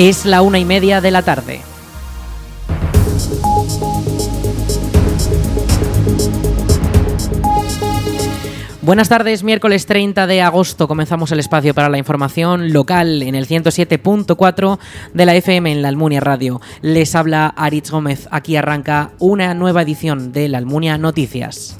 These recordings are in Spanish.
Es la una y media de la tarde. Buenas tardes, miércoles 30 de agosto comenzamos el espacio para la información local en el 107.4 de la FM en la Almunia Radio. Les habla Aritz Gómez, aquí arranca una nueva edición de la Almunia Noticias.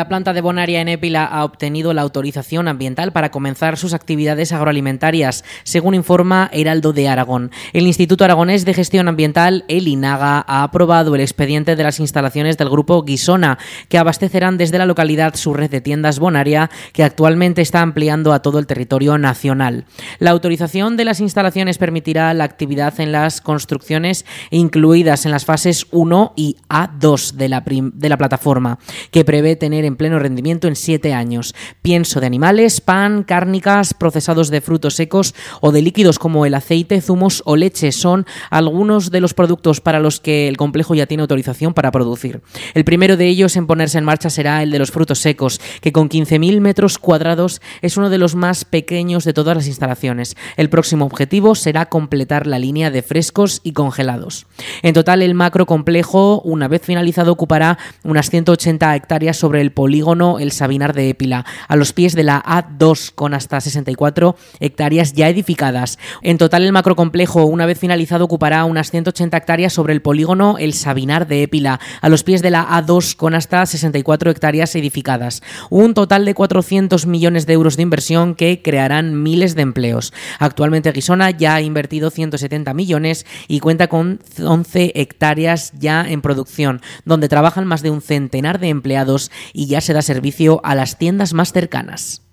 La planta de Bonaria en Épila ha obtenido la autorización ambiental para comenzar sus actividades agroalimentarias, según informa Heraldo de Aragón. El Instituto Aragonés de Gestión Ambiental, el INAGA, ha aprobado el expediente de las instalaciones del grupo Guisona, que abastecerán desde la localidad su red de tiendas Bonaria, que actualmente está ampliando a todo el territorio nacional. La autorización de las instalaciones permitirá la actividad en las construcciones incluidas en las fases 1 y A2 de la, plataforma, que prevé tener en pleno rendimiento en siete años. Pienso de animales, pan, cárnicas, procesados de frutos secos o de líquidos como el aceite, zumos o leche son algunos de los productos para los que el complejo ya tiene autorización para producir. El primero de ellos en ponerse en marcha será el de los frutos secos, que con 15.000 metros cuadrados es uno de los más pequeños de todas las instalaciones. El próximo objetivo será completar la línea de frescos y congelados. En total, el macro complejo, una vez finalizado, ocupará unas 180 hectáreas sobre el polígono El Sabinar de Épila, a los pies de la A2, con hasta 64 hectáreas ya edificadas. En total, el macrocomplejo, una vez finalizado, ocupará unas 180 hectáreas sobre el polígono El Sabinar de Épila, a los pies de la A2, con hasta 64 hectáreas edificadas. Un total de 400 millones de euros de inversión que crearán miles de empleos. Actualmente Guisona ya ha invertido 170 millones y cuenta con 11 hectáreas ya en producción, donde trabajan más de un centenar de empleados y ya se da servicio a las tiendas más cercanas.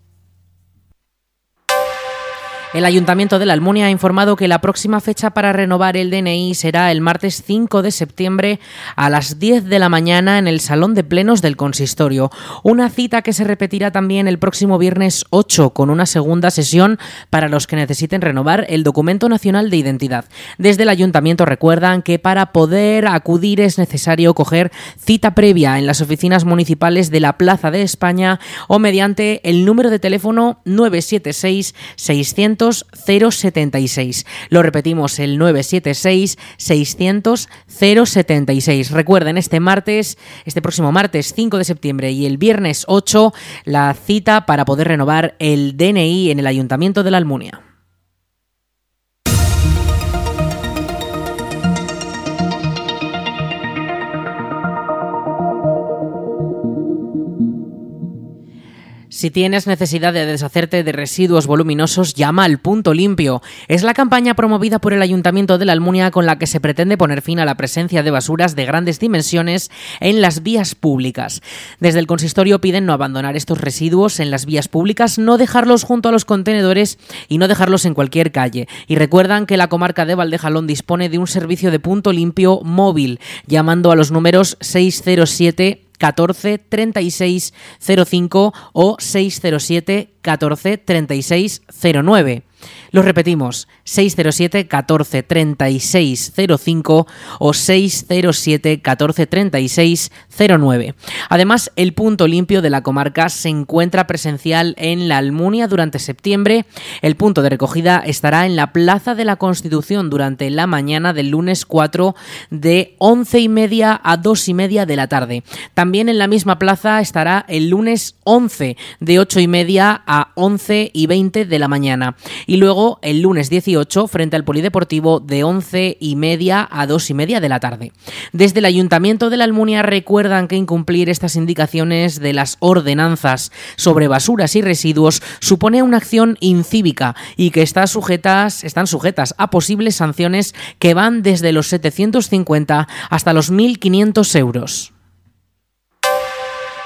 El Ayuntamiento de la Almunia ha informado que la próxima fecha para renovar el DNI será el martes 5 de septiembre a las 10 de la mañana en el Salón de Plenos del Consistorio. Una cita que se repetirá también el próximo viernes 8 con una segunda sesión para los que necesiten renovar el documento nacional de identidad. Desde el Ayuntamiento recuerdan que para poder acudir es necesario coger cita previa en las oficinas municipales de la Plaza de España o mediante el número de teléfono 976 600 076. Lo repetimos, el 976 600 076. Recuerden, este martes, este próximo martes 5 de septiembre y el viernes 8, la cita para poder renovar el DNI en el Ayuntamiento de la Almunia. Si tienes necesidad de deshacerte de residuos voluminosos, llama al Punto Limpio. Es la campaña promovida por el Ayuntamiento de la Almunia con la que se pretende poner fin a la presencia de basuras de grandes dimensiones en las vías públicas. Desde el consistorio piden no abandonar estos residuos en las vías públicas, no dejarlos junto a los contenedores y no dejarlos en cualquier calle. Y recuerdan que la comarca de Valdejalón dispone de un servicio de punto limpio móvil, llamando a los números 607 14 36 05 o 607 14 36 09. Lo repetimos, 607 14 36 05 o 607 14 36 09. Además, el punto limpio de la comarca se encuentra presencial en la Almunia durante septiembre. El punto de recogida estará en la Plaza de la Constitución durante la mañana del lunes 4 de 11 y media a 2 y media de la tarde. También en la misma plaza estará el lunes 11 de 8 y media a 11 y 20 de la mañana. Y luego el lunes 18 frente al Polideportivo de 11 y media a 2 y media de la tarde. Desde el Ayuntamiento de la Almunia recuerdan que incumplir estas indicaciones de las ordenanzas sobre basuras y residuos supone una acción incívica y que sujetas, están sujetas a posibles sanciones que van desde los 750 hasta los 1.500 euros.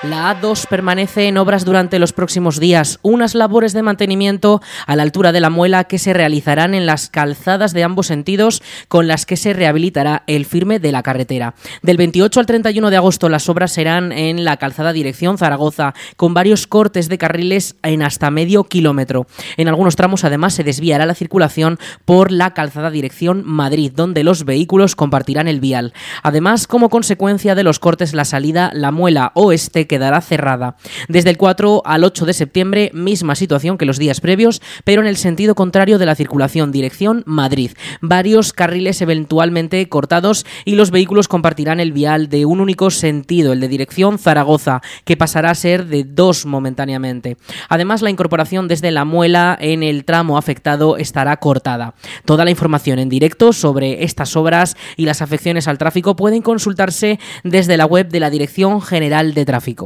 La A2 permanece en obras durante los próximos días, unas labores de mantenimiento a la altura de la muela que se realizarán en las calzadas de ambos sentidos con las que se rehabilitará el firme de la carretera. Del 28 al 31 de agosto las obras serán en la calzada dirección Zaragoza, con varios cortes de carriles en hasta medio kilómetro. En algunos tramos además se desviará la circulación por la calzada dirección Madrid, donde los vehículos compartirán el vial. Además, como consecuencia de los cortes, la salida La Muela Oeste quedará cerrada. Desde el 4 al 8 de septiembre, misma situación que los días previos, pero en el sentido contrario de la circulación, dirección Madrid. Varios carriles eventualmente cortados y los vehículos compartirán el vial de un único sentido, el de dirección Zaragoza, que pasará a ser de dos momentáneamente. Además, la incorporación desde la muela en el tramo afectado estará cortada. Toda la información en directo sobre estas obras y las afecciones al tráfico pueden consultarse desde la web de la Dirección General de Tráfico.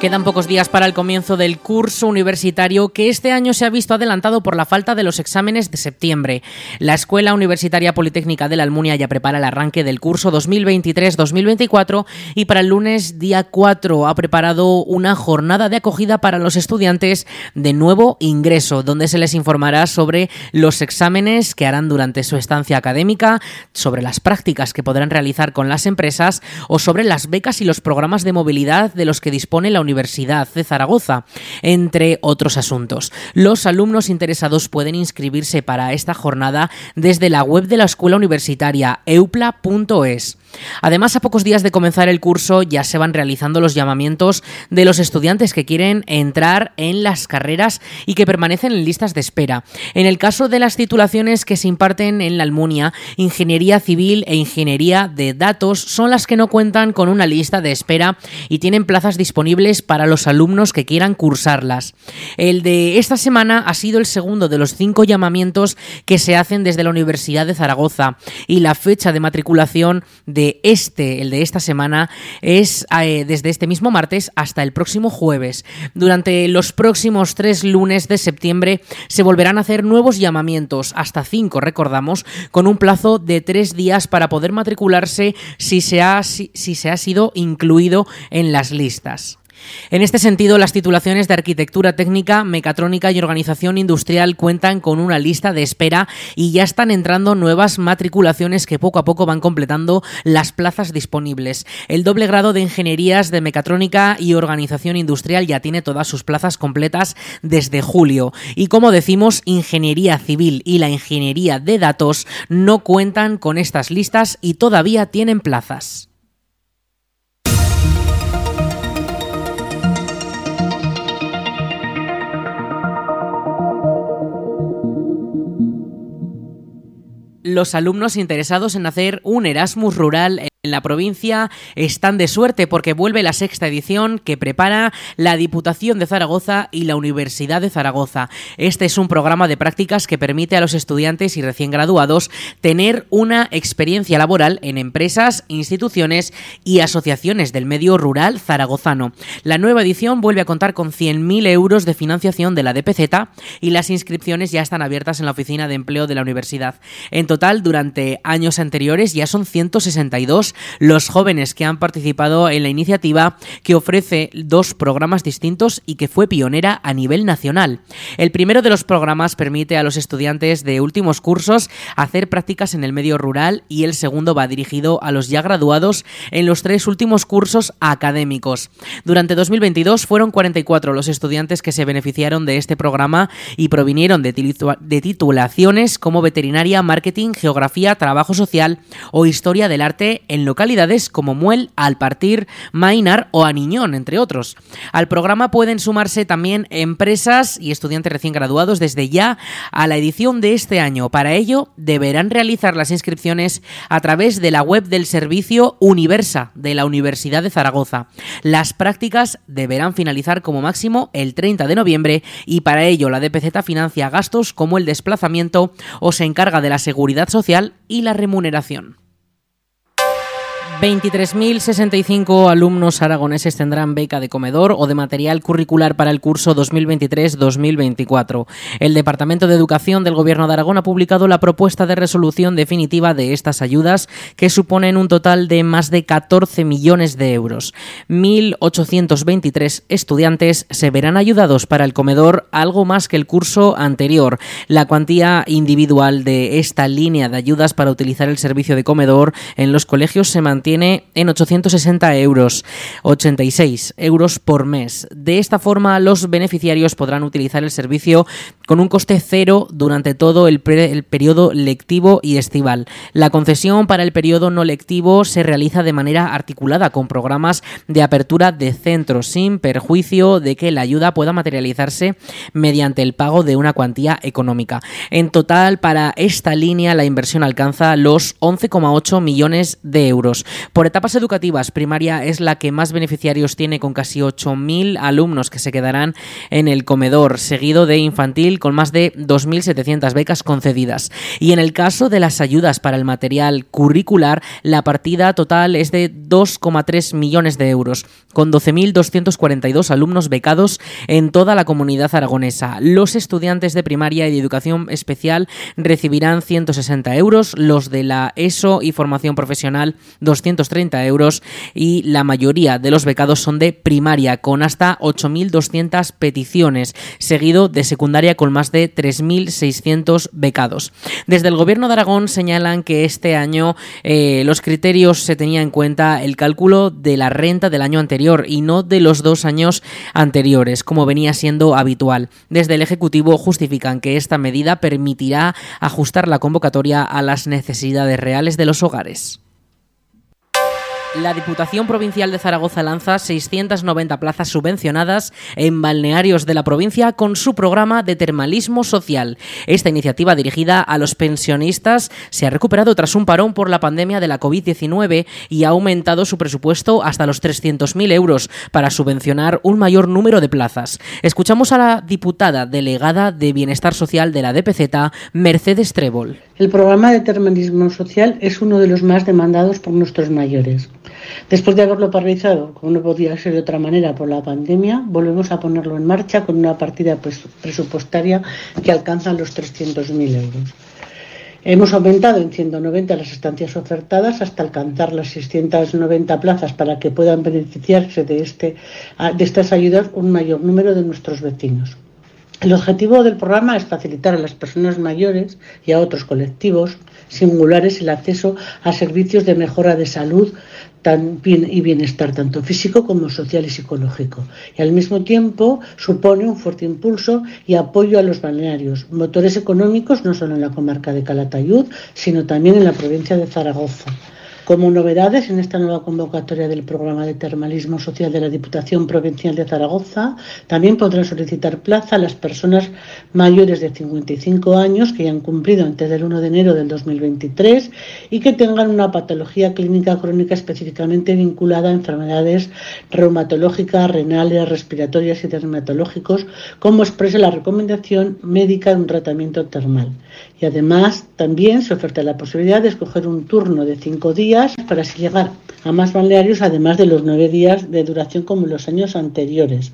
Quedan pocos días para el comienzo del curso universitario que este año se ha visto adelantado por la falta de los exámenes de septiembre. La Escuela Universitaria Politécnica de la Almunia ya prepara el arranque del curso 2023-2024 y para el lunes día 4 ha preparado una jornada de acogida para los estudiantes de nuevo ingreso, donde se les informará sobre los exámenes que harán durante su estancia académica, sobre las prácticas que podrán realizar con las empresas o sobre las becas y los programas de movilidad de los que dispone la Universidad de Zaragoza, entre otros asuntos. Los alumnos interesados pueden inscribirse para esta jornada desde la web de la Escuela Universitaria eupla.es. Además, a pocos días de comenzar el curso ya se van realizando los llamamientos de los estudiantes que quieren entrar en las carreras y que permanecen en listas de espera. En el caso de las titulaciones que se imparten en la Almunia, Ingeniería Civil e Ingeniería de Datos son las que no cuentan con una lista de espera y tienen plazas disponibles para los alumnos que quieran cursarlas. El de esta semana ha sido el segundo de los cinco llamamientos que se hacen desde la Universidad de Zaragoza y la fecha de matriculación de este, el de esta semana, es eh, desde este mismo martes hasta el próximo jueves. Durante los próximos tres lunes de septiembre se volverán a hacer nuevos llamamientos, hasta cinco, recordamos, con un plazo de tres días para poder matricularse si se ha, si se ha sido incluido en las listas. En este sentido, las titulaciones de arquitectura técnica, mecatrónica y organización industrial cuentan con una lista de espera y ya están entrando nuevas matriculaciones que poco a poco van completando las plazas disponibles. El doble grado de ingenierías de mecatrónica y organización industrial ya tiene todas sus plazas completas desde julio. Y como decimos, ingeniería civil y la ingeniería de datos no cuentan con estas listas y todavía tienen plazas. Los alumnos interesados en hacer un Erasmus rural en la provincia están de suerte porque vuelve la sexta edición que prepara la Diputación de Zaragoza y la Universidad de Zaragoza. Este es un programa de prácticas que permite a los estudiantes y recién graduados tener una experiencia laboral en empresas, instituciones y asociaciones del medio rural zaragozano. La nueva edición vuelve a contar con 100.000 euros de financiación de la DPZ y las inscripciones ya están abiertas en la oficina de empleo de la universidad. En total, durante años anteriores ya son 162 los jóvenes que han participado en la iniciativa que ofrece dos programas distintos y que fue pionera a nivel nacional. El primero de los programas permite a los estudiantes de últimos cursos hacer prácticas en el medio rural y el segundo va dirigido a los ya graduados en los tres últimos cursos académicos. Durante 2022 fueron 44 los estudiantes que se beneficiaron de este programa y provinieron de, titulaciones como veterinaria, marketing, geografía, trabajo social o historia del arte en localidades como Muel, Alpartir, Mainar o Aniñón, entre otros. Al programa pueden sumarse también empresas y estudiantes recién graduados desde ya a la edición de este año. Para ello, deberán realizar las inscripciones a través de la web del servicio Universa de la Universidad de Zaragoza. Las prácticas deberán finalizar como máximo el 30 de noviembre y para ello la DPZ financia gastos como el desplazamiento o se encarga de la seguridad social y la remuneración. 23.065 alumnos aragoneses tendrán beca de comedor o de material curricular para el curso 2023-2024. El Departamento de Educación del Gobierno de Aragón ha publicado la propuesta de resolución definitiva de estas ayudas, que suponen un total de más de 14 millones de euros. 1.823 estudiantes se verán ayudados para el comedor, algo más que el curso anterior. La cuantía individual de esta línea de ayudas para utilizar el servicio de comedor en los colegios se mantiene tiene en 860 euros, 86 euros por mes. De esta forma, los beneficiarios podrán utilizar el servicio con un coste cero durante todo el, el periodo lectivo y estival. La concesión para el periodo no lectivo se realiza de manera articulada con programas de apertura de centros, sin perjuicio de que la ayuda pueda materializarse mediante el pago de una cuantía económica. En total, para esta línea, la inversión alcanza los 11,8 millones de euros. Por etapas educativas, primaria es la que más beneficiarios tiene con casi 8.000 alumnos que se quedarán en el comedor, seguido de infantil con más de 2.700 becas concedidas. Y en el caso de las ayudas para el material curricular, la partida total es de 2,3 millones de euros, con 12.242 alumnos becados en toda la comunidad aragonesa. Los estudiantes de primaria y de educación especial recibirán 160 euros, los de la ESO y formación profesional 230 euros y la mayoría de los becados son de primaria con hasta 8.200 peticiones, seguido de secundaria con más de 3.600 becados. Desde el Gobierno de Aragón señalan que este año eh, los criterios se tenía en cuenta el cálculo de la renta del año anterior y no de los dos años anteriores, como venía siendo habitual. Desde el Ejecutivo justifican que esta medida permitirá ajustar la convocatoria a las necesidades reales de los hogares. La Diputación Provincial de Zaragoza lanza 690 plazas subvencionadas en balnearios de la provincia con su programa de termalismo social. Esta iniciativa dirigida a los pensionistas se ha recuperado tras un parón por la pandemia de la COVID-19 y ha aumentado su presupuesto hasta los 300.000 euros para subvencionar un mayor número de plazas. Escuchamos a la diputada delegada de Bienestar Social de la DPZ, Mercedes Trébol. El programa de termalismo social es uno de los más demandados por nuestros mayores. Después de haberlo paralizado, como no podía ser de otra manera por la pandemia, volvemos a ponerlo en marcha con una partida presupuestaria que alcanza los 300.000 euros. Hemos aumentado en 190 las estancias ofertadas hasta alcanzar las 690 plazas para que puedan beneficiarse de, este, de estas ayudas un mayor número de nuestros vecinos. El objetivo del programa es facilitar a las personas mayores y a otros colectivos singulares el acceso a servicios de mejora de salud y bienestar, tanto físico como social y psicológico. Y al mismo tiempo supone un fuerte impulso y apoyo a los balnearios, motores económicos no solo en la comarca de Calatayud, sino también en la provincia de Zaragoza. Como novedades en esta nueva convocatoria del programa de termalismo social de la Diputación Provincial de Zaragoza, también podrán solicitar plaza las personas mayores de 55 años que hayan cumplido antes del 1 de enero del 2023 y que tengan una patología clínica crónica específicamente vinculada a enfermedades reumatológicas, renales, respiratorias y dermatológicos, como expresa la recomendación médica de un tratamiento termal. Y además también se oferta la posibilidad de escoger un turno de cinco días para llegar a más balnearios, además de los nueve días de duración como en los años anteriores.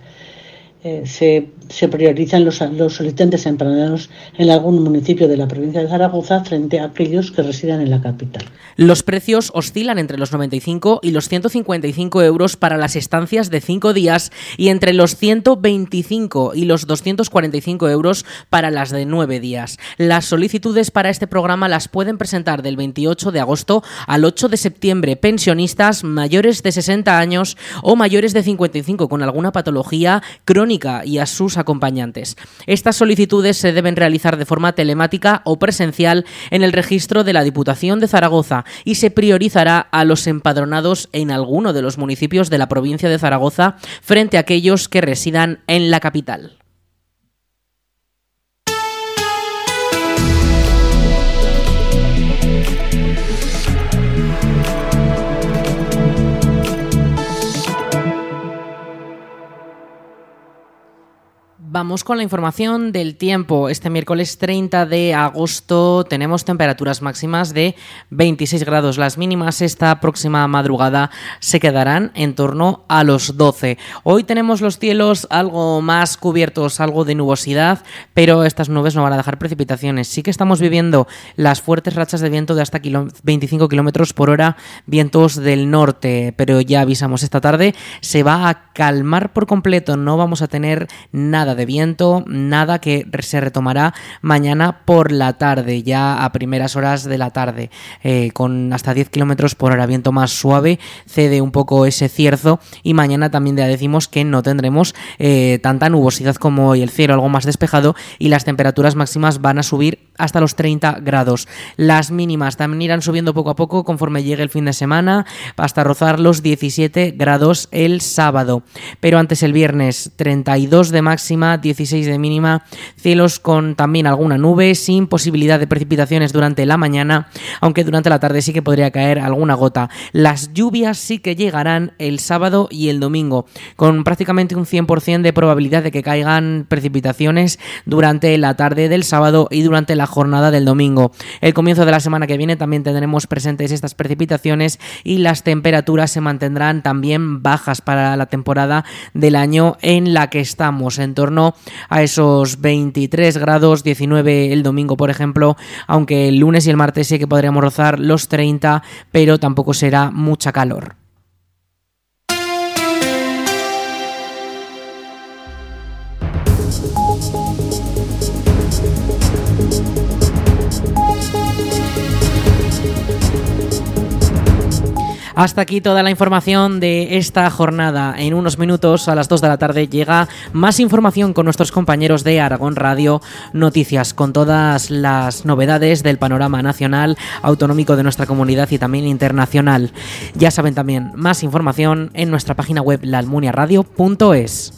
Eh, se, se, priorizan los, los solicitantes empadronados en algún municipio de la provincia de Zaragoza frente a aquellos que residen en la capital. Los precios oscilan entre los 95 y los 155 euros para las estancias de cinco días y entre los 125 y los 245 euros para las de nueve días. Las solicitudes para este programa las pueden presentar del 28 de agosto al 8 de septiembre pensionistas mayores de 60 años o mayores de 55 con alguna patología crónica y a sus acompañantes. Estas solicitudes se deben realizar de forma telemática o presencial en el registro de la Diputación de Zaragoza y se priorizará a los empadronados en alguno de los municipios de la provincia de Zaragoza frente a aquellos que residan en la capital. Vamos con la información del tiempo. Este miércoles 30 de agosto tenemos temperaturas máximas de 26 grados. Las mínimas esta próxima madrugada se quedarán en torno a los 12. Hoy tenemos los cielos algo más cubiertos, algo de nubosidad, pero estas nubes no van a dejar precipitaciones. Sí que estamos viviendo las fuertes rachas de viento de hasta 25 kilómetros por hora, vientos del norte, pero ya avisamos esta tarde, se va a calmar por completo. No vamos a tener nada de viento, nada que se retomará mañana por la tarde, ya a primeras horas de la tarde, eh, con hasta 10 kilómetros por hora, viento más suave, cede un poco ese cierzo y mañana también ya decimos que no tendremos eh, tanta nubosidad como hoy, el cielo algo más despejado y las temperaturas máximas van a subir hasta los 30 grados. Las mínimas también irán subiendo poco a poco conforme llegue el fin de semana hasta rozar los 17 grados el sábado. Pero antes el viernes 32 de máxima, 16 de mínima, cielos con también alguna nube, sin posibilidad de precipitaciones durante la mañana, aunque durante la tarde sí que podría caer alguna gota. Las lluvias sí que llegarán el sábado y el domingo, con prácticamente un 100% de probabilidad de que caigan precipitaciones durante la tarde del sábado y durante la jornada del domingo. El comienzo de la semana que viene también tendremos presentes estas precipitaciones y las temperaturas se mantendrán también bajas para la temporada del año en la que estamos, en a esos 23 grados, 19 el domingo, por ejemplo, aunque el lunes y el martes sí que podríamos rozar los 30, pero tampoco será mucha calor. Hasta aquí toda la información de esta jornada. En unos minutos, a las 2 de la tarde, llega más información con nuestros compañeros de Aragón Radio Noticias, con todas las novedades del panorama nacional, autonómico de nuestra comunidad y también internacional. Ya saben también, más información en nuestra página web laalmuniaradio.es.